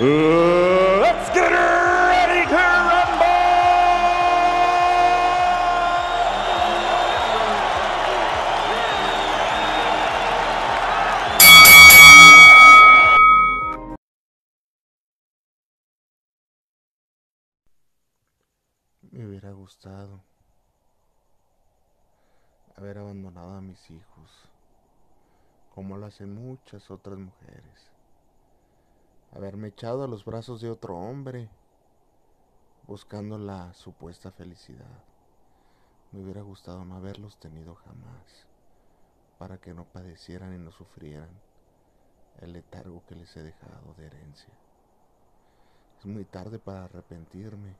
let's get! Me hubiera gustado haber abandonado a mis hijos, como lo hacen muchas otras mujeres. Haberme echado a los brazos de otro hombre, buscando la supuesta felicidad. Me hubiera gustado no haberlos tenido jamás, para que no padecieran y no sufrieran el letargo que les he dejado de herencia. Es muy tarde para arrepentirme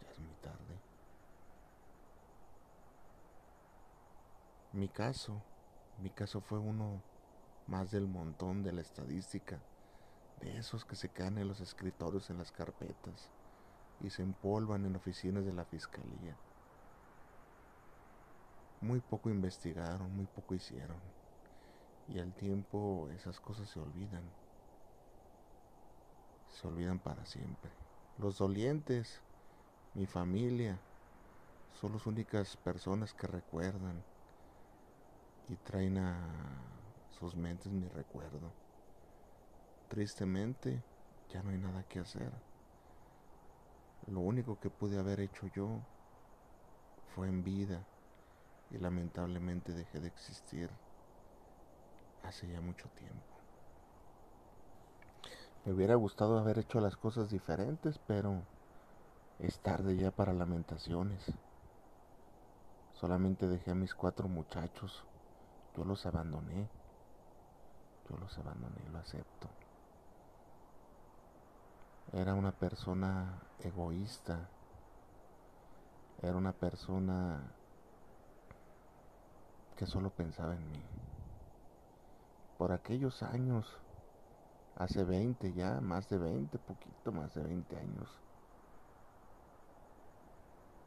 ya es muy tarde. Mi caso, mi caso fue uno más del montón de la estadística, esos que se quedan en los escritorios en las carpetas y se empolvan en oficinas de la fiscalía. Muy poco investigaron, muy poco hicieron. Y al tiempo esas cosas se olvidan. Se olvidan para siempre. Los dolientes mi familia, son las únicas personas que recuerdan y traen a sus mentes mi recuerdo. Tristemente, ya no hay nada que hacer. Lo único que pude haber hecho yo fue en vida y lamentablemente dejé de existir hace ya mucho tiempo. Me hubiera gustado haber hecho las cosas diferentes, pero es tarde ya para lamentaciones. Solamente dejé a mis cuatro muchachos. Yo los abandoné. Yo los abandoné, lo acepto. Era una persona egoísta. Era una persona que solo pensaba en mí. Por aquellos años, hace 20 ya, más de 20, poquito más de 20 años,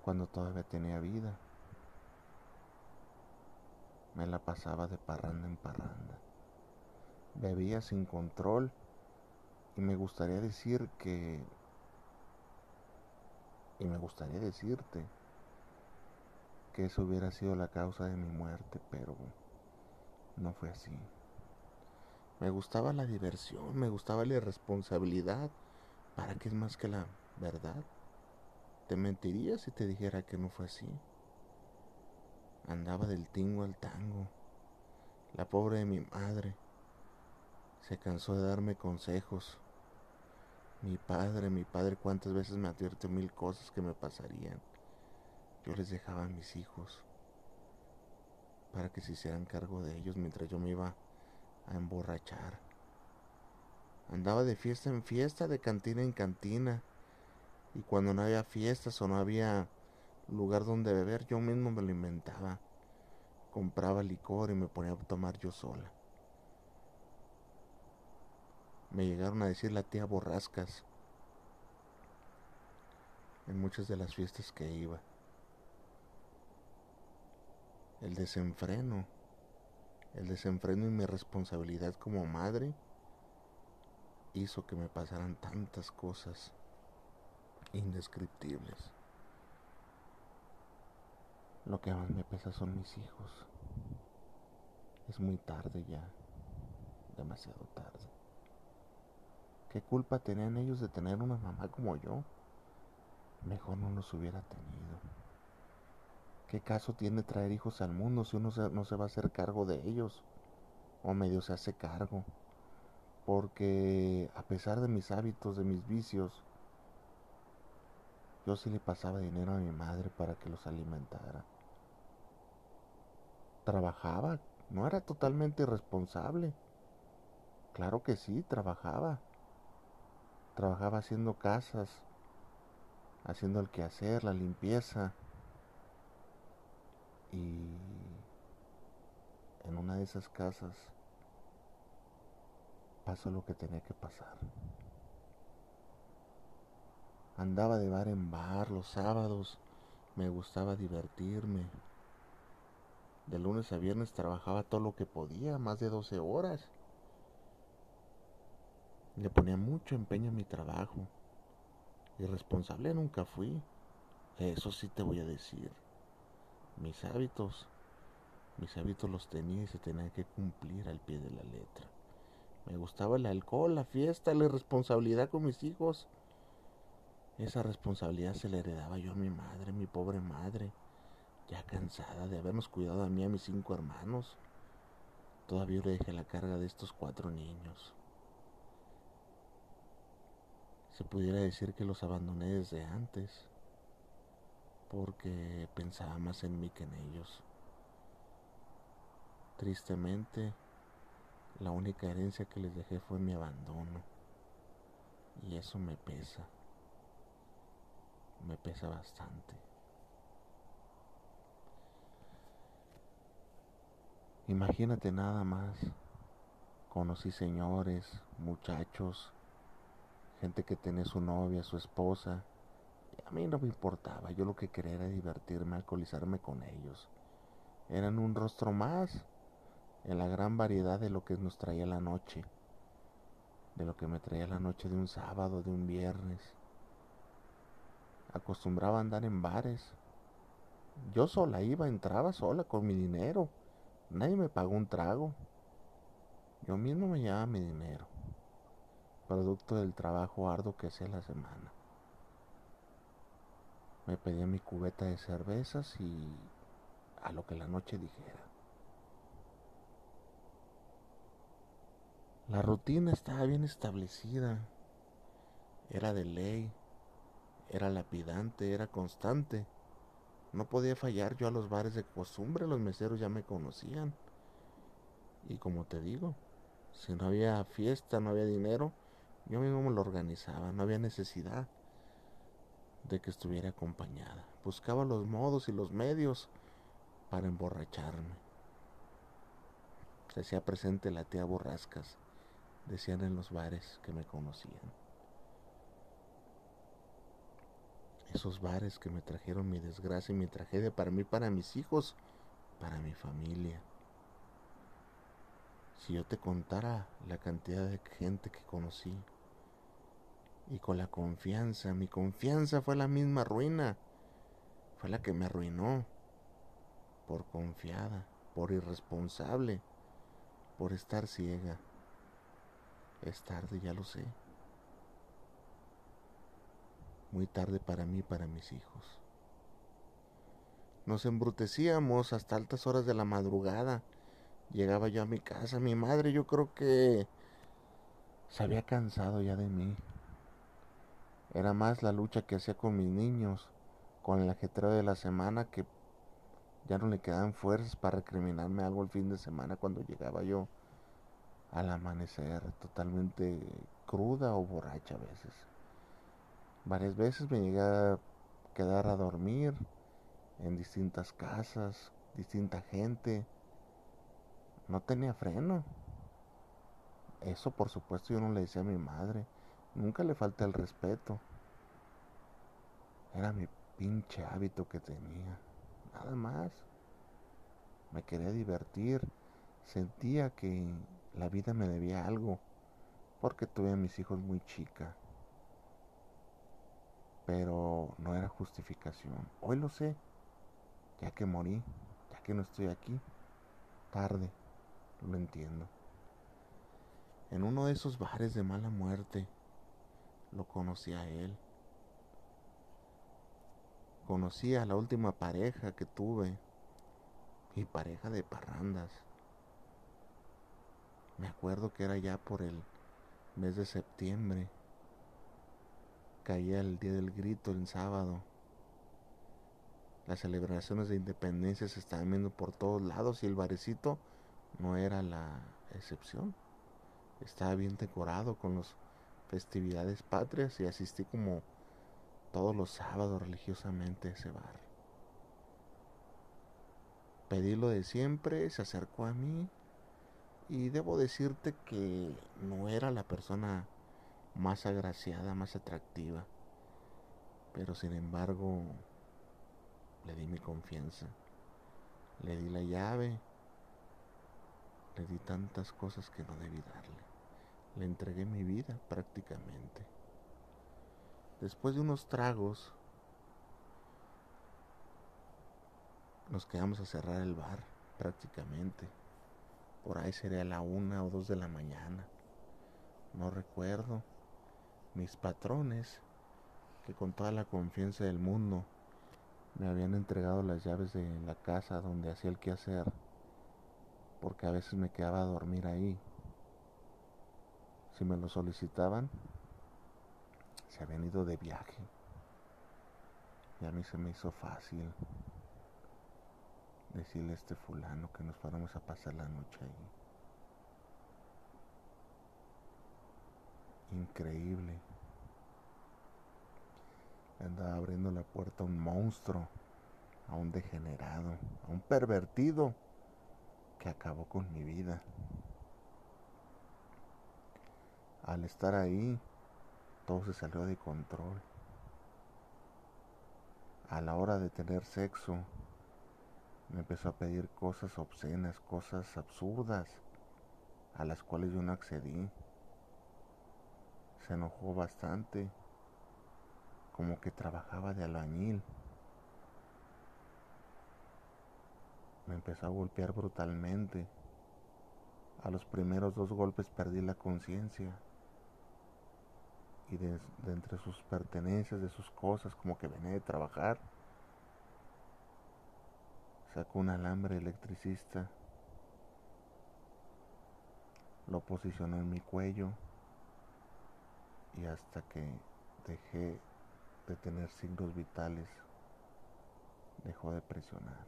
cuando todavía tenía vida. Me la pasaba de parranda en parranda. Bebía sin control y me gustaría decir que... Y me gustaría decirte que eso hubiera sido la causa de mi muerte, pero no fue así. Me gustaba la diversión, me gustaba la irresponsabilidad. ¿Para qué es más que la verdad? Te mentiría si te dijera que no fue así. Andaba del tingo al tango. La pobre de mi madre se cansó de darme consejos. Mi padre, mi padre cuántas veces me advirtió mil cosas que me pasarían. Yo les dejaba a mis hijos para que se hicieran cargo de ellos mientras yo me iba a emborrachar. Andaba de fiesta en fiesta, de cantina en cantina y cuando no había fiestas o no había lugar donde beber, yo mismo me lo inventaba. Compraba licor y me ponía a tomar yo sola. Me llegaron a decir la tía borrascas en muchas de las fiestas que iba. El desenfreno, el desenfreno y mi responsabilidad como madre hizo que me pasaran tantas cosas indescriptibles. Lo que más me pesa son mis hijos. Es muy tarde ya, demasiado tarde. ¿Qué culpa tenían ellos de tener una mamá como yo? Mejor no los hubiera tenido. ¿Qué caso tiene traer hijos al mundo si uno no se va a hacer cargo de ellos? O medio se hace cargo. Porque a pesar de mis hábitos, de mis vicios, yo sí le pasaba dinero a mi madre para que los alimentara. Trabajaba, no era totalmente irresponsable. Claro que sí, trabajaba. Trabajaba haciendo casas, haciendo el quehacer, la limpieza. Y en una de esas casas pasó lo que tenía que pasar. Andaba de bar en bar los sábados, me gustaba divertirme. De lunes a viernes trabajaba todo lo que podía, más de 12 horas. Le ponía mucho empeño en mi trabajo. Irresponsable nunca fui. Eso sí te voy a decir. Mis hábitos, mis hábitos los tenía y se tenían que cumplir al pie de la letra. Me gustaba el alcohol, la fiesta, la irresponsabilidad con mis hijos. Esa responsabilidad se le heredaba yo a mi madre, mi pobre madre, ya cansada de habernos cuidado a mí y a mis cinco hermanos. Todavía le dejé la carga de estos cuatro niños. Se pudiera decir que los abandoné desde antes, porque pensaba más en mí que en ellos. Tristemente, la única herencia que les dejé fue mi abandono, y eso me pesa me pesa bastante. Imagínate nada más. Conocí señores, muchachos, gente que tenía su novia, su esposa. A mí no me importaba, yo lo que quería era divertirme, alcoholizarme con ellos. Eran un rostro más en la gran variedad de lo que nos traía la noche, de lo que me traía la noche de un sábado, de un viernes acostumbraba a andar en bares. Yo sola iba, entraba sola con mi dinero. Nadie me pagó un trago. Yo mismo me llevaba mi dinero, producto del trabajo arduo que hacía la semana. Me pedía mi cubeta de cervezas y a lo que la noche dijera. La rutina estaba bien establecida, era de ley. Era lapidante, era constante. No podía fallar yo a los bares de costumbre, los meseros ya me conocían. Y como te digo, si no había fiesta, no había dinero, yo mismo me lo organizaba, no había necesidad de que estuviera acompañada. Buscaba los modos y los medios para emborracharme. Se hacía presente la tía Borrascas, decían en los bares que me conocían. Esos bares que me trajeron mi desgracia y mi tragedia para mí, para mis hijos, para mi familia. Si yo te contara la cantidad de gente que conocí y con la confianza, mi confianza fue la misma ruina, fue la que me arruinó por confiada, por irresponsable, por estar ciega. Es tarde, ya lo sé muy tarde para mí y para mis hijos. Nos embrutecíamos hasta altas horas de la madrugada. Llegaba yo a mi casa, mi madre yo creo que se había cansado ya de mí. Era más la lucha que hacía con mis niños, con el ajetreo de la semana que ya no le quedaban fuerzas para recriminarme algo el fin de semana cuando llegaba yo al amanecer, totalmente cruda o borracha a veces. Varias veces me llegué a quedar a dormir en distintas casas, distinta gente. No tenía freno. Eso por supuesto yo no le decía a mi madre. Nunca le falta el respeto. Era mi pinche hábito que tenía. Nada más. Me quería divertir. Sentía que la vida me debía algo. Porque tuve a mis hijos muy chica pero no era justificación. Hoy lo sé, ya que morí, ya que no estoy aquí, tarde, lo entiendo. En uno de esos bares de mala muerte, lo conocí a él. Conocí a la última pareja que tuve, mi pareja de parrandas. Me acuerdo que era ya por el mes de septiembre caía el día del grito el sábado. Las celebraciones de independencia se estaban viendo por todos lados y el barecito no era la excepción. Estaba bien decorado con los festividades patrias y asistí como todos los sábados religiosamente a ese bar. Pedí lo de siempre, se acercó a mí y debo decirte que no era la persona más agraciada, más atractiva, pero sin embargo le di mi confianza, le di la llave, le di tantas cosas que no debí darle, le entregué mi vida prácticamente. Después de unos tragos, nos quedamos a cerrar el bar prácticamente. Por ahí sería la una o dos de la mañana. No recuerdo. Mis patrones, que con toda la confianza del mundo me habían entregado las llaves de la casa donde hacía el quehacer, porque a veces me quedaba a dormir ahí. Si me lo solicitaban, se habían ido de viaje. Y a mí se me hizo fácil decirle a este fulano que nos fuéramos a pasar la noche ahí. Increíble. Andaba abriendo la puerta a un monstruo, a un degenerado, a un pervertido que acabó con mi vida. Al estar ahí, todo se salió de control. A la hora de tener sexo, me empezó a pedir cosas obscenas, cosas absurdas, a las cuales yo no accedí. Se enojó bastante, como que trabajaba de albañil. Me empezó a golpear brutalmente. A los primeros dos golpes perdí la conciencia. Y de, entre sus pertenencias, de sus cosas, como que venía de trabajar, Sacó un alambre electricista, lo posicionó en mi cuello y hasta que dejé de tener signos vitales, dejó de presionar.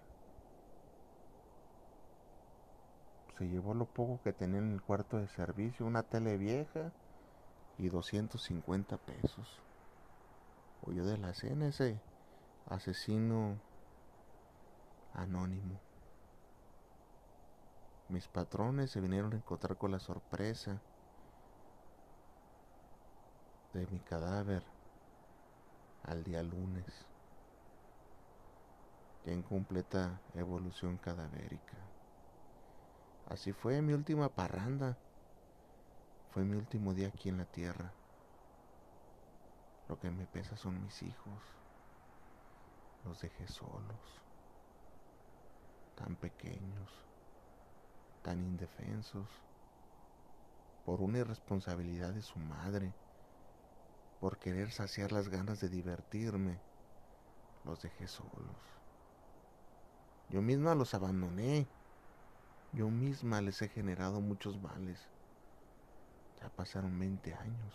Se llevó lo poco que tenía en el cuarto de servicio, una tele vieja y 250 pesos. Huyó de la cena ese asesino anónimo. Mis patrones se vinieron a encontrar con la sorpresa de mi cadáver al día lunes, ya en completa evolución cadavérica. Así fue mi última parranda, fue mi último día aquí en la tierra. Lo que me pesa son mis hijos, los dejé solos. Tan pequeños, tan indefensos, por una irresponsabilidad de su madre, por querer saciar las ganas de divertirme, los dejé solos. Yo misma los abandoné, yo misma les he generado muchos males. Ya pasaron 20 años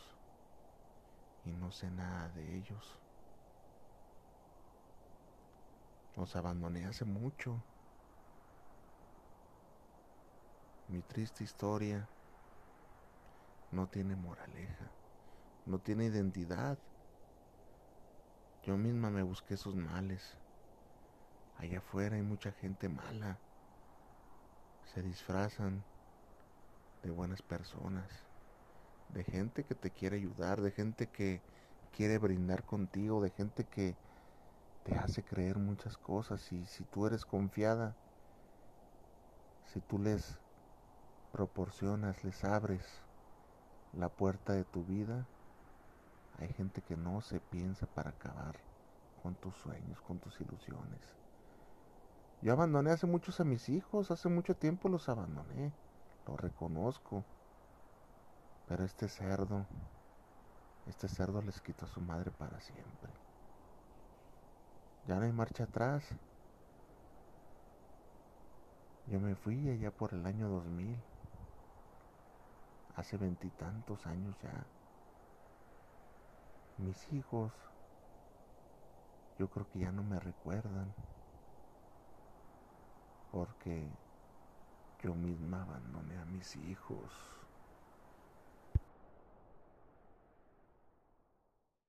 y no sé nada de ellos. Los abandoné hace mucho. Mi triste historia no tiene moraleja, no tiene identidad. Yo misma me busqué sus males. Allá afuera hay mucha gente mala. Se disfrazan de buenas personas, de gente que te quiere ayudar, de gente que quiere brindar contigo, de gente que te hace creer muchas cosas y si tú eres confiada, si tú les proporcionas, les abres la puerta de tu vida, hay gente que no se piensa para acabar con tus sueños, con tus ilusiones. Yo abandoné hace muchos a mis hijos, hace mucho tiempo los abandoné, lo reconozco. Pero este cerdo, este cerdo les quitó a su madre para siempre. Ya no hay marcha atrás. Yo me fui allá por el año 2000 hace veintitantos años ya. Mis hijos, yo creo que ya no me recuerdan, porque yo misma abandoné a mis hijos.